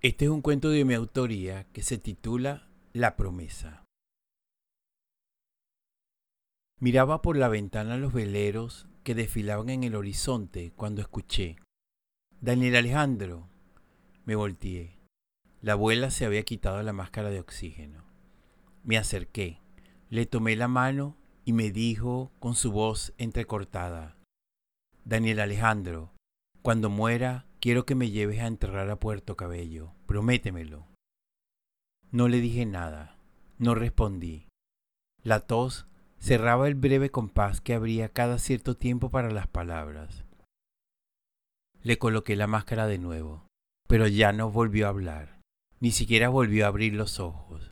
Este es un cuento de mi autoría que se titula La promesa. Miraba por la ventana los veleros que desfilaban en el horizonte cuando escuché. Daniel Alejandro. Me volteé. La abuela se había quitado la máscara de oxígeno. Me acerqué, le tomé la mano y me dijo con su voz entrecortada, Daniel Alejandro, cuando muera quiero que me lleves a enterrar a Puerto Cabello, prométemelo. No le dije nada, no respondí. La tos cerraba el breve compás que abría cada cierto tiempo para las palabras. Le coloqué la máscara de nuevo, pero ya no volvió a hablar, ni siquiera volvió a abrir los ojos.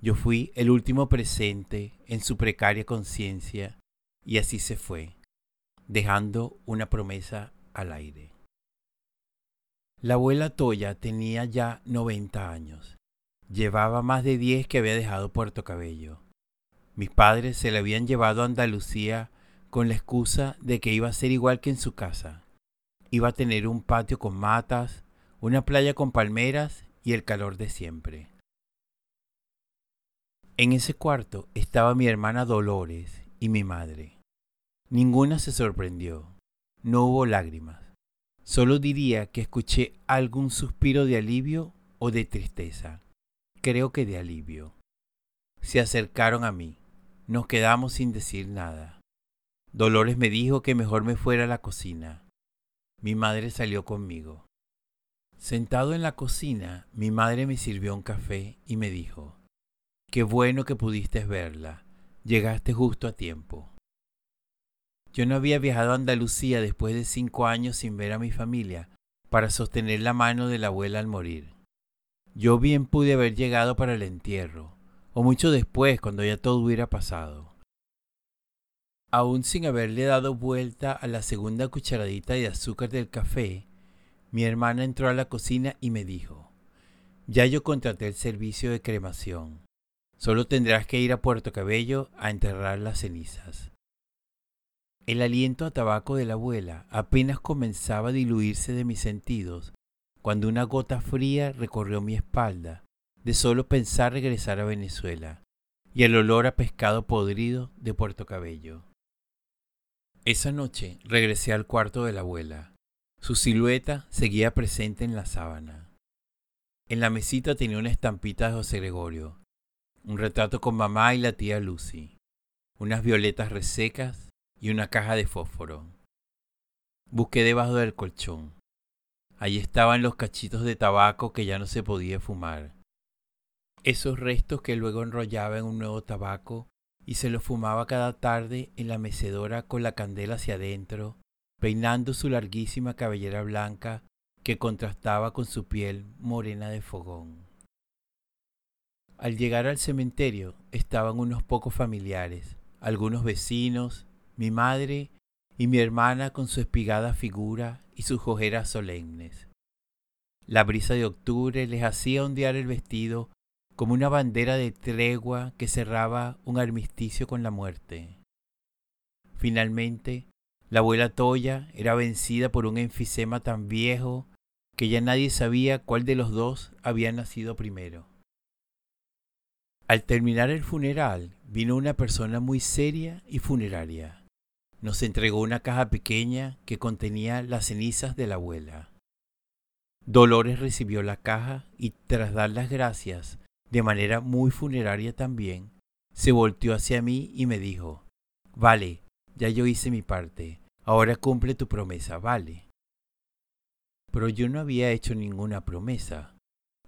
Yo fui el último presente en su precaria conciencia y así se fue, dejando una promesa al aire. La abuela Toya tenía ya 90 años. Llevaba más de 10 que había dejado Puerto Cabello. Mis padres se la habían llevado a Andalucía con la excusa de que iba a ser igual que en su casa. Iba a tener un patio con matas, una playa con palmeras y el calor de siempre. En ese cuarto estaba mi hermana Dolores y mi madre. Ninguna se sorprendió. No hubo lágrimas. Solo diría que escuché algún suspiro de alivio o de tristeza. Creo que de alivio. Se acercaron a mí. Nos quedamos sin decir nada. Dolores me dijo que mejor me fuera a la cocina. Mi madre salió conmigo. Sentado en la cocina, mi madre me sirvió un café y me dijo, Qué bueno que pudiste verla. Llegaste justo a tiempo. Yo no había viajado a Andalucía después de cinco años sin ver a mi familia para sostener la mano de la abuela al morir. Yo bien pude haber llegado para el entierro, o mucho después, cuando ya todo hubiera pasado. Aún sin haberle dado vuelta a la segunda cucharadita de azúcar del café, mi hermana entró a la cocina y me dijo, ya yo contraté el servicio de cremación. Solo tendrás que ir a Puerto Cabello a enterrar las cenizas. El aliento a tabaco de la abuela apenas comenzaba a diluirse de mis sentidos cuando una gota fría recorrió mi espalda de solo pensar regresar a Venezuela y el olor a pescado podrido de Puerto Cabello. Esa noche regresé al cuarto de la abuela. Su silueta seguía presente en la sábana. En la mesita tenía una estampita de José Gregorio, un retrato con mamá y la tía Lucy, unas violetas resecas y una caja de fósforo. Busqué debajo del colchón. Allí estaban los cachitos de tabaco que ya no se podía fumar. Esos restos que luego enrollaba en un nuevo tabaco y se los fumaba cada tarde en la mecedora con la candela hacia adentro, peinando su larguísima cabellera blanca que contrastaba con su piel morena de fogón. Al llegar al cementerio estaban unos pocos familiares, algunos vecinos, mi madre y mi hermana con su espigada figura y sus ojeras solemnes. La brisa de octubre les hacía ondear el vestido como una bandera de tregua que cerraba un armisticio con la muerte. Finalmente, la abuela Toya era vencida por un enfisema tan viejo que ya nadie sabía cuál de los dos había nacido primero. Al terminar el funeral, vino una persona muy seria y funeraria nos entregó una caja pequeña que contenía las cenizas de la abuela. Dolores recibió la caja y tras dar las gracias, de manera muy funeraria también, se volteó hacia mí y me dijo, Vale, ya yo hice mi parte, ahora cumple tu promesa, vale. Pero yo no había hecho ninguna promesa.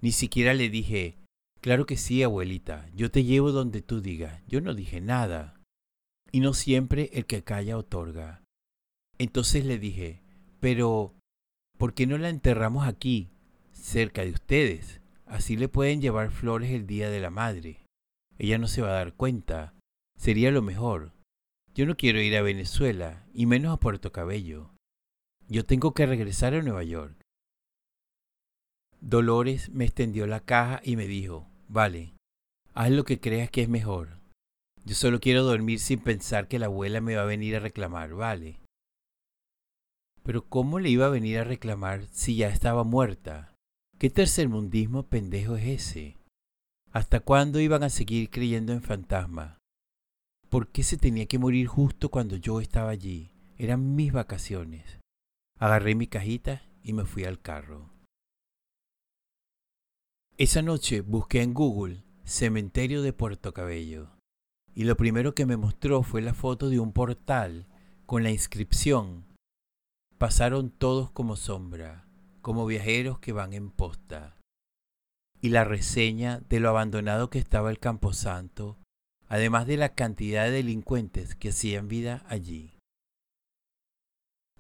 Ni siquiera le dije, Claro que sí, abuelita, yo te llevo donde tú digas. Yo no dije nada y no siempre el que calla otorga. Entonces le dije, pero ¿por qué no la enterramos aquí, cerca de ustedes? Así le pueden llevar flores el día de la madre. Ella no se va a dar cuenta. Sería lo mejor. Yo no quiero ir a Venezuela, y menos a Puerto Cabello. Yo tengo que regresar a Nueva York. Dolores me extendió la caja y me dijo, vale, haz lo que creas que es mejor. Yo solo quiero dormir sin pensar que la abuela me va a venir a reclamar, ¿vale? Pero ¿cómo le iba a venir a reclamar si ya estaba muerta? ¿Qué tercermundismo pendejo es ese? ¿Hasta cuándo iban a seguir creyendo en fantasmas? ¿Por qué se tenía que morir justo cuando yo estaba allí? Eran mis vacaciones. Agarré mi cajita y me fui al carro. Esa noche busqué en Google Cementerio de Puerto Cabello y lo primero que me mostró fue la foto de un portal con la inscripción Pasaron todos como sombra, como viajeros que van en posta. Y la reseña de lo abandonado que estaba el Camposanto, además de la cantidad de delincuentes que hacían vida allí.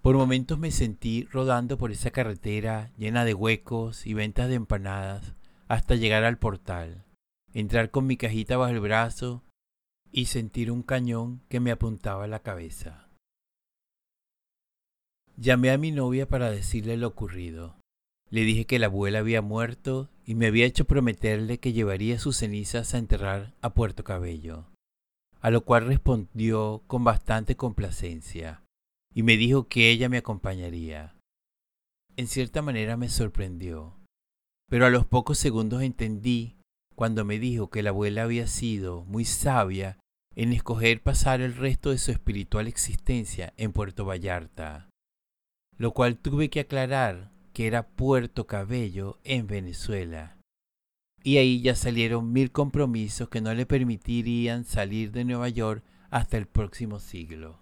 Por momentos me sentí rodando por esa carretera llena de huecos y ventas de empanadas hasta llegar al portal, entrar con mi cajita bajo el brazo y sentir un cañón que me apuntaba a la cabeza. Llamé a mi novia para decirle lo ocurrido. Le dije que la abuela había muerto y me había hecho prometerle que llevaría sus cenizas a enterrar a Puerto Cabello, a lo cual respondió con bastante complacencia y me dijo que ella me acompañaría. En cierta manera me sorprendió, pero a los pocos segundos entendí cuando me dijo que la abuela había sido muy sabia en escoger pasar el resto de su espiritual existencia en Puerto Vallarta, lo cual tuve que aclarar que era Puerto Cabello en Venezuela. Y ahí ya salieron mil compromisos que no le permitirían salir de Nueva York hasta el próximo siglo.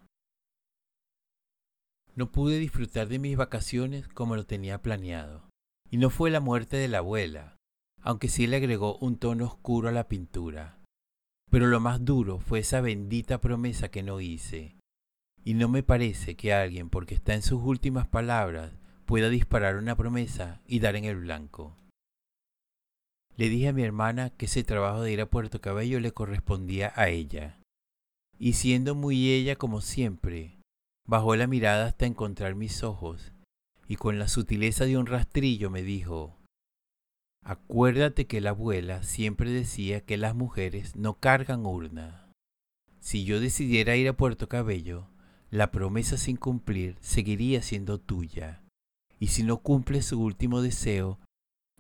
No pude disfrutar de mis vacaciones como lo tenía planeado. Y no fue la muerte de la abuela, aunque sí le agregó un tono oscuro a la pintura. Pero lo más duro fue esa bendita promesa que no hice. Y no me parece que alguien, porque está en sus últimas palabras, pueda disparar una promesa y dar en el blanco. Le dije a mi hermana que ese trabajo de ir a Puerto Cabello le correspondía a ella. Y siendo muy ella como siempre, bajó la mirada hasta encontrar mis ojos y con la sutileza de un rastrillo me dijo, Acuérdate que la abuela siempre decía que las mujeres no cargan urna. Si yo decidiera ir a Puerto Cabello, la promesa sin cumplir seguiría siendo tuya. Y si no cumple su último deseo,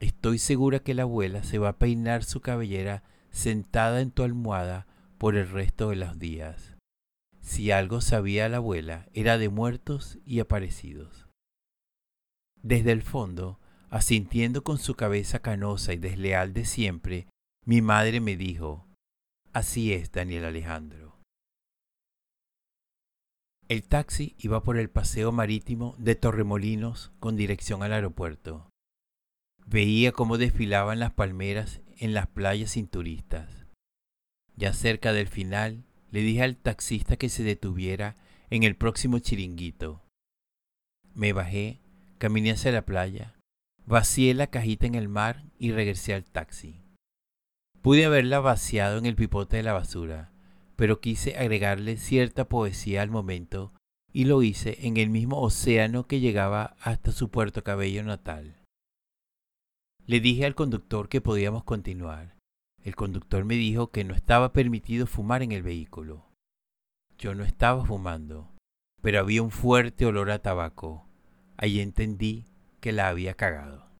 estoy segura que la abuela se va a peinar su cabellera sentada en tu almohada por el resto de los días. Si algo sabía la abuela, era de muertos y aparecidos. Desde el fondo, Asintiendo con su cabeza canosa y desleal de siempre, mi madre me dijo, Así es, Daniel Alejandro. El taxi iba por el paseo marítimo de Torremolinos con dirección al aeropuerto. Veía cómo desfilaban las palmeras en las playas sin turistas. Ya cerca del final, le dije al taxista que se detuviera en el próximo chiringuito. Me bajé, caminé hacia la playa, Vacié la cajita en el mar y regresé al taxi. Pude haberla vaciado en el pipote de la basura, pero quise agregarle cierta poesía al momento y lo hice en el mismo océano que llegaba hasta su puerto cabello natal. Le dije al conductor que podíamos continuar. El conductor me dijo que no estaba permitido fumar en el vehículo. Yo no estaba fumando, pero había un fuerte olor a tabaco. Allí entendí que la había cagado.